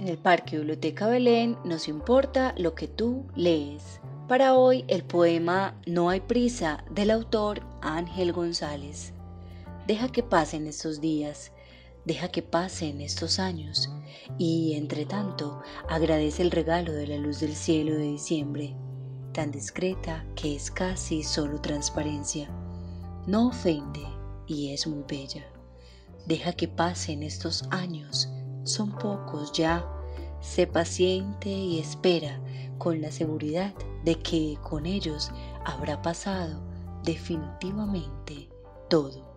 En el Parque Biblioteca Belén nos importa lo que tú lees. Para hoy el poema No hay prisa del autor Ángel González. Deja que pasen estos días, deja que pasen estos años y, entre tanto, agradece el regalo de la luz del cielo de diciembre, tan discreta que es casi solo transparencia. No ofende y es muy bella. Deja que pasen estos años son pocos ya. Sé paciente y espera con la seguridad de que con ellos habrá pasado definitivamente todo.